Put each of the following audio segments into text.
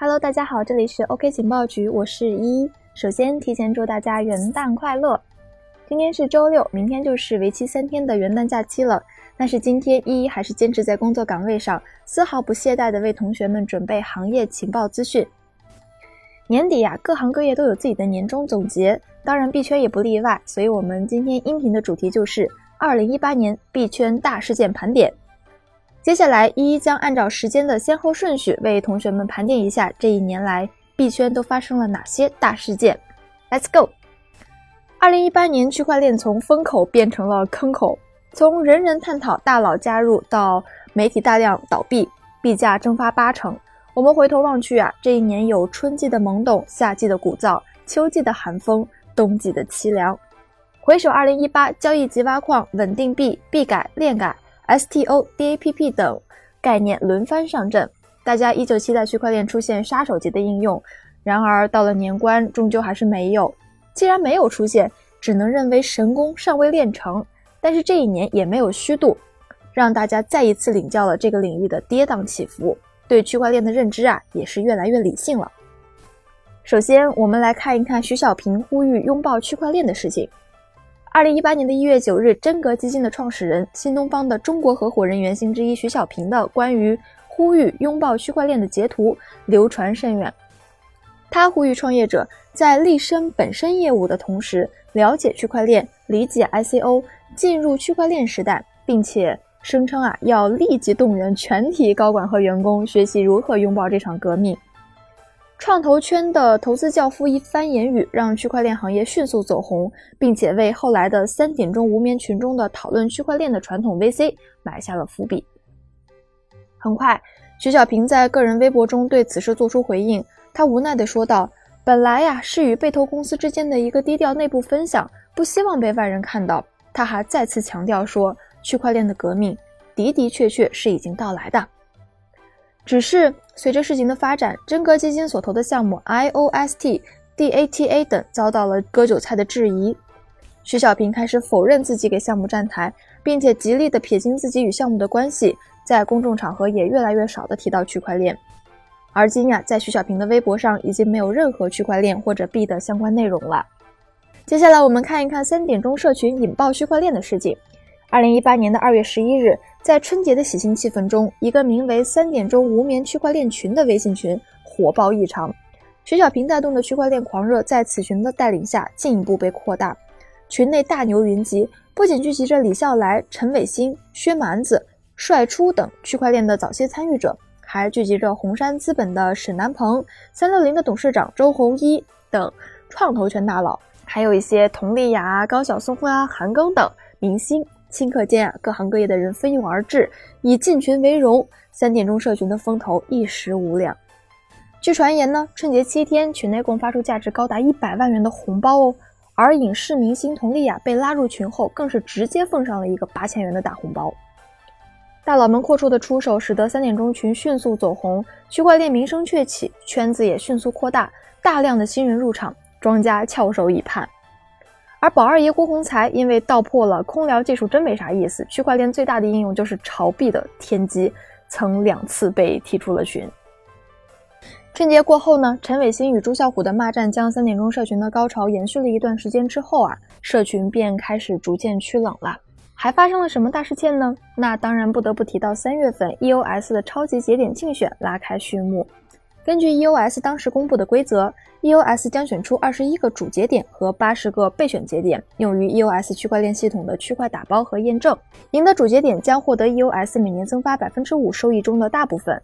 Hello，大家好，这里是 OK 情报局，我是依依。首先提前祝大家元旦快乐。今天是周六，明天就是为期三天的元旦假期了。但是今天依依还是坚持在工作岗位上，丝毫不懈怠地为同学们准备行业情报资讯。年底呀，各行各业都有自己的年终总结，当然币圈也不例外。所以，我们今天音频的主题就是二零一八年币圈大事件盘点。接下来，一一将按照时间的先后顺序为同学们盘点一下这一年来币圈都发生了哪些大事件。Let's go！二零一八年，区块链从风口变成了坑口。从人人探讨、大佬加入到媒体大量倒闭，币价蒸发八成。我们回头望去啊，这一年有春季的懵懂，夏季的鼓噪，秋季的寒风，冬季的凄凉。回首二零一八，交易及挖矿、稳定币、币改、链改、STO、DAPP 等概念轮番上阵，大家依旧期待区块链出现杀手级的应用。然而到了年关，终究还是没有。既然没有出现，只能认为神功尚未练成。但是这一年也没有虚度，让大家再一次领教了这个领域的跌宕起伏，对区块链的认知啊也是越来越理性了。首先，我们来看一看徐小平呼吁拥抱区块链的事情。二零一八年的一月九日，真格基金的创始人、新东方的中国合伙人原型之一徐小平的关于呼吁拥抱区块链的截图流传甚远。他呼吁创业者在立身本身业务的同时，了解区块链，理解 ICO。进入区块链时代，并且声称啊要立即动员全体高管和员工学习如何拥抱这场革命。创投圈的投资教父一番言语，让区块链行业迅速走红，并且为后来的三点钟无眠群中的讨论区块链的传统 VC 埋下了伏笔。很快，徐小平在个人微博中对此事做出回应，他无奈地说道：“本来呀是与被投公司之间的一个低调内部分享，不希望被外人看到。”他还再次强调说，区块链的革命的的确确是已经到来的，只是随着事情的发展，真格基金所投的项目 IOST、DATA 等遭到了割韭菜的质疑。徐小平开始否认自己给项目站台，并且极力的撇清自己与项目的关系，在公众场合也越来越少的提到区块链。而今呀，在徐小平的微博上已经没有任何区块链或者币的相关内容了。接下来我们看一看三点钟社群引爆区块链的事情。二零一八年的二月十一日，在春节的喜庆气氛中，一个名为“三点钟无眠区块链群”的微信群火爆异常。徐小平带动的区块链狂热在此群的带领下进一步被扩大。群内大牛云集，不仅聚集着李笑来、陈伟星、薛蛮子、帅初等区块链的早些参与者，还聚集着红杉资本的沈南鹏、三六零的董事长周鸿祎等创投圈大佬。还有一些佟丽娅、高晓松啊、韩庚等明星，顷刻间啊，各行各业的人蜂拥而至，以进群为荣。三点钟社群的风头一时无两。据传言呢，春节七天群内共发出价值高达一百万元的红包哦。而影视明星佟丽娅被拉入群后，更是直接奉上了一个八千元的大红包。大佬们阔绰的出手，使得三点钟群迅速走红，区块链名声鹊起，圈子也迅速扩大，大量的新人入场。庄家翘首以盼，而宝二爷郭宏才因为道破了空聊技术真没啥意思，区块链最大的应用就是炒币的天机，曾两次被踢出了群。春节过后呢，陈伟星与朱啸虎的骂战将三点钟社群的高潮延续了一段时间之后啊，社群便开始逐渐趋冷了。还发生了什么大事件呢？那当然不得不提到三月份 EOS 的超级节点竞选拉开序幕。根据 EOS 当时公布的规则，EOS 将选出二十一个主节点和八十个备选节点，用于 EOS 区块链系统的区块打包和验证。赢得主节点将获得 EOS 每年增发百分之五收益中的大部分，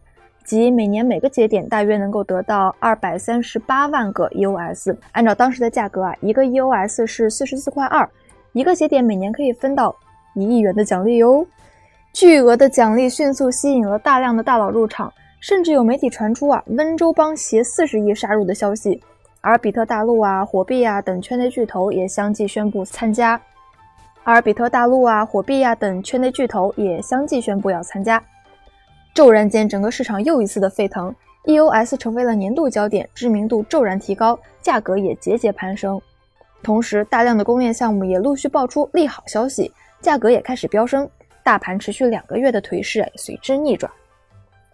即每年每个节点大约能够得到二百三十八万个 EOS。按照当时的价格啊，一个 EOS 是四十四块二，一个节点每年可以分到一亿元的奖励哟。巨额的奖励迅速吸引了大量的大佬入场。甚至有媒体传出啊，温州帮携四十亿杀入的消息，而比特大陆啊、火币啊等圈内巨头也相继宣布参加，而比特大陆啊、火币啊等圈内巨头也相继宣布要参加。骤然间，整个市场又一次的沸腾，EOS 成为了年度焦点，知名度骤然提高，价格也节节攀升。同时，大量的公链项目也陆续爆出利好消息，价格也开始飙升，大盘持续两个月的颓势随之逆转。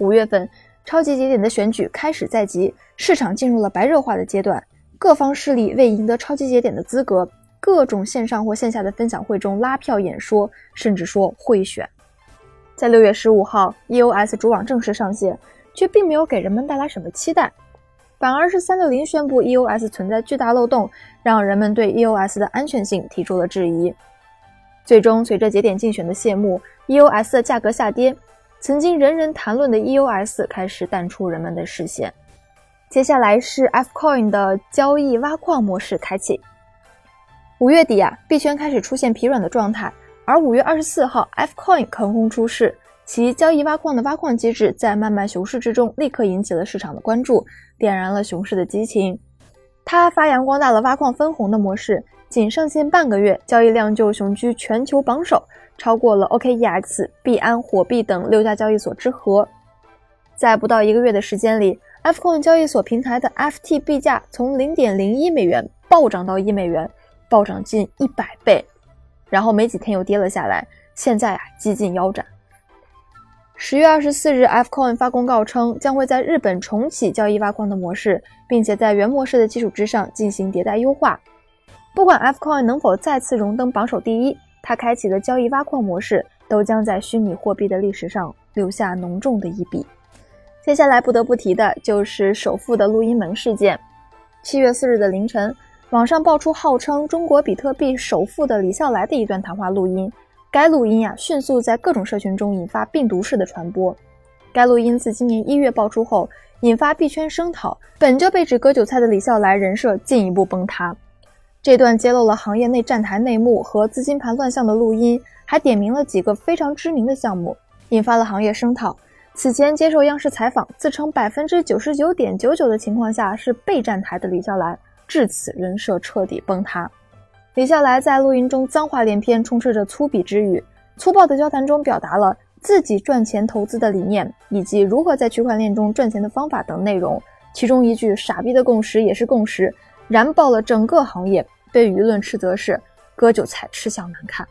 五月份，超级节点的选举开始在即，市场进入了白热化的阶段。各方势力为赢得超级节点的资格，各种线上或线下的分享会中拉票演说，甚至说贿选。在六月十五号，EOS 主网正式上线，却并没有给人们带来什么期待，反而是三六零宣布 EOS 存在巨大漏洞，让人们对 EOS 的安全性提出了质疑。最终，随着节点竞选的谢幕，EOS 的价格下跌。曾经人人谈论的 EOS 开始淡出人们的视线。接下来是 Fcoin 的交易挖矿模式开启。五月底啊，币圈开始出现疲软的状态，而五月二十四号，Fcoin 横空出世，其交易挖矿的挖矿机制在漫漫熊市之中立刻引起了市场的关注，点燃了熊市的激情。它发扬光大了挖矿分红的模式，仅上线半个月，交易量就雄居全球榜首。超过了 OKEX、币安、火币等六家交易所之和，在不到一个月的时间里，Fcoin 交易所平台的 FT 币价从零点零一美元暴涨到一美元，暴涨近一百倍，然后没几天又跌了下来，现在啊几近腰斩。十月二十四日，Fcoin 发公告称，将会在日本重启交易挖矿的模式，并且在原模式的基础之上进行迭代优化。不管 Fcoin 能否再次荣登榜首第一。它开启的交易挖矿模式都将在虚拟货币的历史上留下浓重的一笔。接下来不得不提的就是首富的录音门事件。七月四日的凌晨，网上爆出号称中国比特币首富的李笑来的一段谈话录音。该录音呀，迅速在各种社群中引发病毒式的传播。该录音自今年一月爆出后，引发币圈声讨，本就被指割韭菜的李笑来人设进一步崩塌。这段揭露了行业内站台内幕和资金盘乱象的录音，还点名了几个非常知名的项目，引发了行业声讨。此前接受央视采访，自称百分之九十九点九九的情况下是被站台的李笑来，至此人设彻底崩塌。李笑来在录音中脏话连篇，充斥着粗鄙之语，粗暴的交谈中表达了自己赚钱投资的理念以及如何在区块链中赚钱的方法等内容。其中一句“傻逼的共识也是共识”。燃爆了整个行业，被舆论斥责是割韭菜，吃相难看。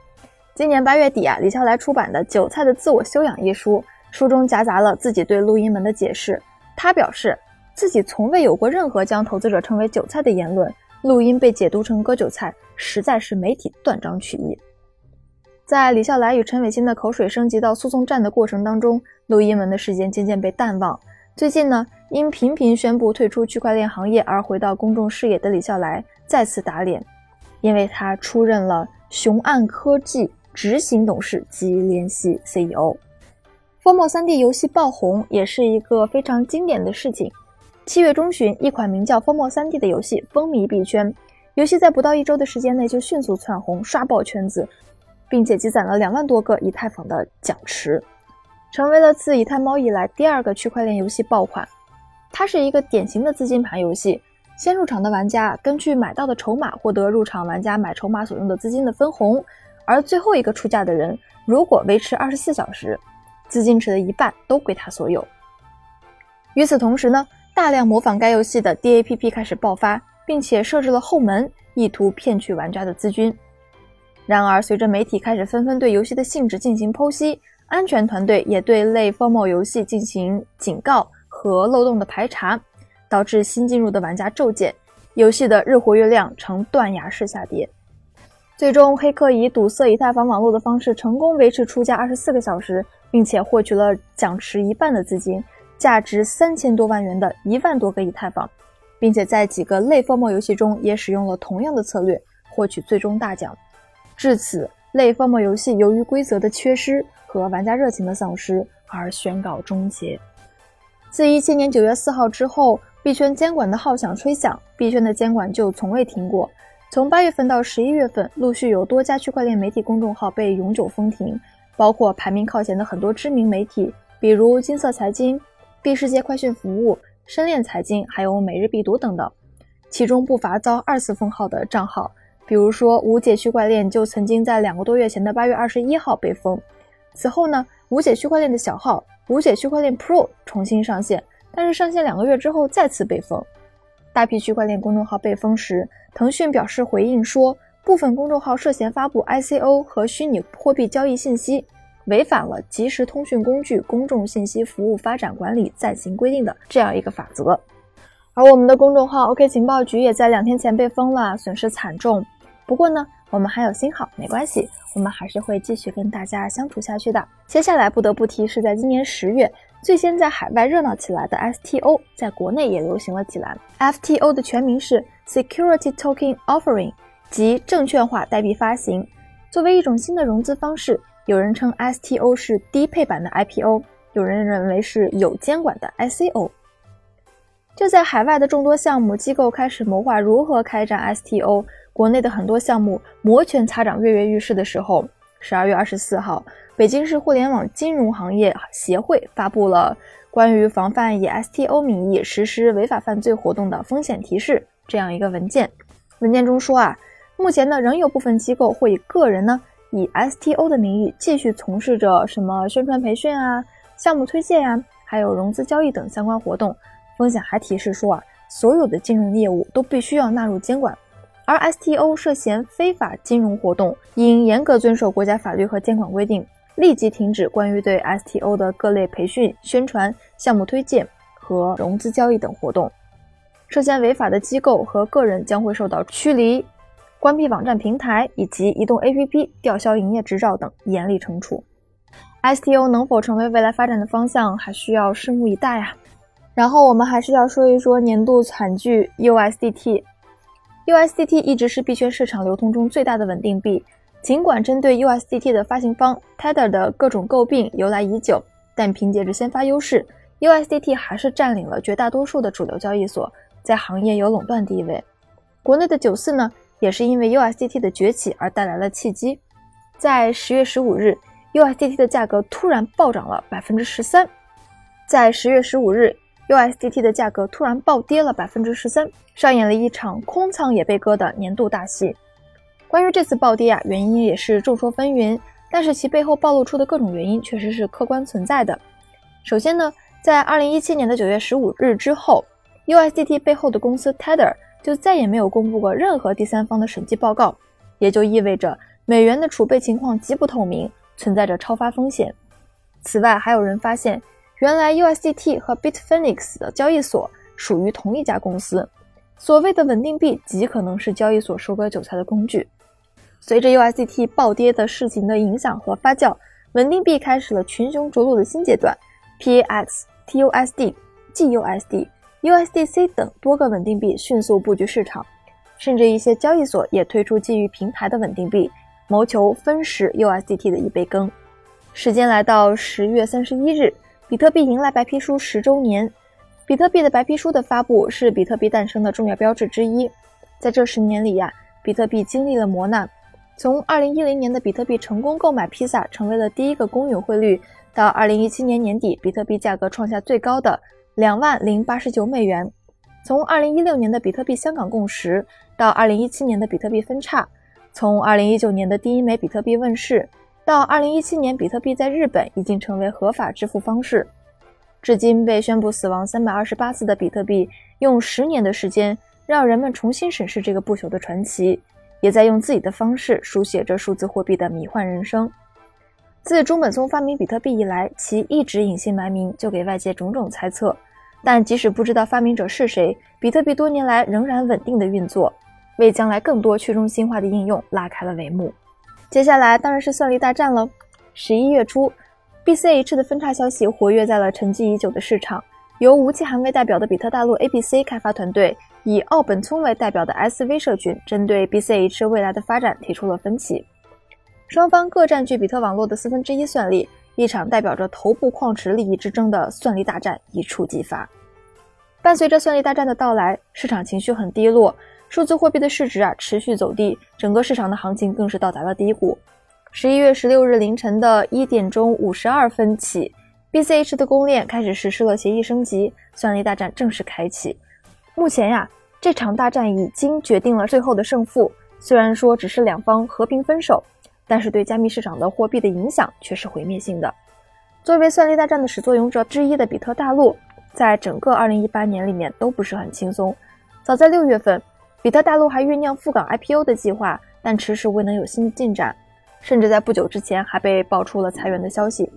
今年八月底啊，李笑来出版的《韭菜的自我修养》一书，书中夹杂了自己对录音门的解释。他表示自己从未有过任何将投资者称为韭菜的言论，录音被解读成割韭菜，实在是媒体断章取义。在李笑来与陈伟新的口水升级到诉讼战的过程当中，录音门的事件渐渐被淡忘。最近呢，因频频宣布退出区块链行业而回到公众视野的李笑来再次打脸，因为他出任了雄岸科技执行董事及联席 CEO。风墨 3D 游戏爆红也是一个非常经典的事情。七月中旬，一款名叫风墨 3D 的游戏风靡币圈，游戏在不到一周的时间内就迅速窜红，刷爆圈子，并且积攒了两万多个以太坊的奖池。成为了自以太猫以来第二个区块链游戏爆款。它是一个典型的资金盘游戏，先入场的玩家根据买到的筹码获得入场玩家买筹码所用的资金的分红，而最后一个出价的人如果维持二十四小时，资金池的一半都归他所有。与此同时呢，大量模仿该游戏的 DAPP 开始爆发，并且设置了后门，意图骗取玩家的资金。然而，随着媒体开始纷纷对游戏的性质进行剖析。安全团队也对类 FOMO 游戏进行警告和漏洞的排查，导致新进入的玩家骤减，游戏的日活跃量呈断崖式下跌。最终，黑客以堵塞以太坊网络的方式成功维持出价二十四个小时，并且获取了奖池一半的资金，价值三千多万元的一万多个以太坊，并且在几个类 FOMO 游戏中也使用了同样的策略获取最终大奖。至此，类 FOMO 游戏由于规则的缺失。和玩家热情的丧失而宣告终结。自一七年九月四号之后，币圈监管的号响吹响，币圈的监管就从未停过。从八月份到十一月份，陆续有多家区块链媒体公众号被永久封停，包括排名靠前的很多知名媒体，比如金色财经、币世界快讯服务、深链财经，还有每日必读等等。其中不乏遭二次封号的账号，比如说无解区块链就曾经在两个多月前的八月二十一号被封。此后呢，无解区块链的小号无解区块链 Pro 重新上线，但是上线两个月之后再次被封。大批区块链公众号被封时，腾讯表示回应说，部分公众号涉嫌发布 ICO 和虚拟货币交易信息，违反了《即时通讯工具公众信息服务发展管理暂行规定》的这样一个法则。而我们的公众号 OK 情报局也在两天前被封了，损失惨重。不过呢，我们还有新号，没关系，我们还是会继续跟大家相处下去的。接下来不得不提是在今年十月最先在海外热闹起来的 STO，在国内也流行了起来。FTO 的全名是 Security Token Offering，即证券化代币发行。作为一种新的融资方式，有人称 STO 是低配版的 IPO，有人认为是有监管的 ICO。就在海外的众多项目机构开始谋划如何开展 STO，国内的很多项目摩拳擦掌、跃跃欲试的时候，十二月二十四号，北京市互联网金融行业协会发布了关于防范以 STO 名义实施违法犯罪活动的风险提示这样一个文件。文件中说啊，目前呢仍有部分机构会以个人呢以 STO 的名义继续从事着什么宣传培训啊、项目推荐呀，还有融资交易等相关活动。风险还提示说啊，所有的金融业务都必须要纳入监管，而 STO 涉嫌非法金融活动，应严格遵守国家法律和监管规定，立即停止关于对 STO 的各类培训、宣传、项目推荐和融资交易等活动。涉嫌违法的机构和个人将会受到驱离、关闭网站平台以及移动 APP 吊销营业执照等严厉惩处。STO 能否成为未来发展的方向，还需要拭目以待啊！然后我们还是要说一说年度惨剧 USDT。USDT 一直是币圈市场流通中最大的稳定币，尽管针对 USDT 的发行方 Tether 的各种诟病由来已久，但凭借着先发优势，USDT 还是占领了绝大多数的主流交易所，在行业有垄断地位。国内的九四呢，也是因为 USDT 的崛起而带来了契机，在十月十五日，USDT 的价格突然暴涨了百分之十三，在十月十五日。USDT 的价格突然暴跌了百分之十三，上演了一场空仓也被割的年度大戏。关于这次暴跌啊，原因也是众说纷纭，但是其背后暴露出的各种原因确实是客观存在的。首先呢，在二零一七年的九月十五日之后，USDT 背后的公司 Tether 就再也没有公布过任何第三方的审计报告，也就意味着美元的储备情况极不透明，存在着超发风险。此外，还有人发现。原来 USDT 和 Bitfinex 的交易所属于同一家公司，所谓的稳定币极可能是交易所收割韭菜的工具。随着 USDT 暴跌的事情的影响和发酵，稳定币开始了群雄逐鹿的新阶段。PAX、TUSD、GUSD、USDC 等多个稳定币迅速布局市场，甚至一些交易所也推出基于平台的稳定币，谋求分食 USDT 的一杯羹。时间来到十月三十一日。比特币迎来白皮书十周年，比特币的白皮书的发布是比特币诞生的重要标志之一。在这十年里呀，比特币经历了磨难。从二零一零年的比特币成功购买披萨成为了第一个公允汇率，到二零一七年年底比特币价格创下最高的两万零八十九美元；从二零一六年的比特币香港共识，到二零一七年的比特币分叉；从二零一九年的第一枚比特币问世。到二零一七年，比特币在日本已经成为合法支付方式。至今被宣布死亡三百二十八次的比特币，用十年的时间让人们重新审视这个不朽的传奇，也在用自己的方式书写着数字货币的迷幻人生。自中本聪发明比特币以来，其一直隐姓埋名，就给外界种种猜测。但即使不知道发明者是谁，比特币多年来仍然稳定的运作，为将来更多去中心化的应用拉开了帷幕。接下来当然是算力大战了。十一月初，BCH 的分叉消息活跃在了沉寂已久的市场。由吴奇涵为代表的比特大陆 ABC 开发团队，以奥本聪为代表的 SV 社群，针对 BCH 未来的发展提出了分歧。双方各占据比特网络的四分之一算力，一场代表着头部矿池利益之争的算力大战一触即发。伴随着算力大战的到来，市场情绪很低落。数字货币的市值啊持续走低，整个市场的行情更是到达了低谷。十一月十六日凌晨的一点钟五十二分起，BCH 的公链开始实施了协议升级，算力大战正式开启。目前呀，这场大战已经决定了最后的胜负。虽然说只是两方和平分手，但是对加密市场的货币的影响却是毁灭性的。作为算力大战的始作俑者之一的比特大陆，在整个二零一八年里面都不是很轻松。早在六月份。比特大陆还酝酿赴港 IPO 的计划，但迟迟未能有新的进展。甚至在不久之前还被爆出了裁员的消息。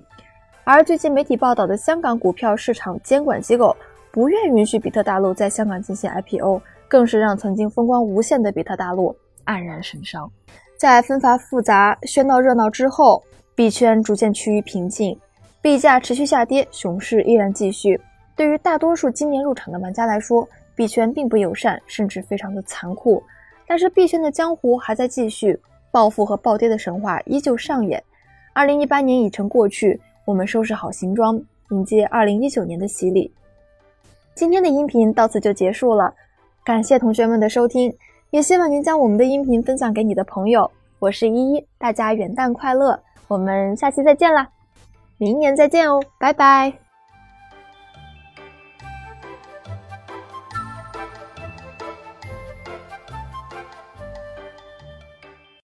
而最近媒体报道的香港股票市场监管机构不愿允许比特大陆在香港进行 IPO，更是让曾经风光无限的比特大陆黯然神伤。在纷繁复杂、喧闹热闹之后，币圈逐渐趋于平静，币价持续下跌，熊市依然继续。对于大多数今年入场的玩家来说，币圈并不友善，甚至非常的残酷。但是币圈的江湖还在继续，暴富和暴跌的神话依旧上演。二零一八年已成过去，我们收拾好行装，迎接二零一九年的洗礼。今天的音频到此就结束了，感谢同学们的收听，也希望您将我们的音频分享给你的朋友。我是依依，大家元旦快乐！我们下期再见啦，明年再见哦，拜拜。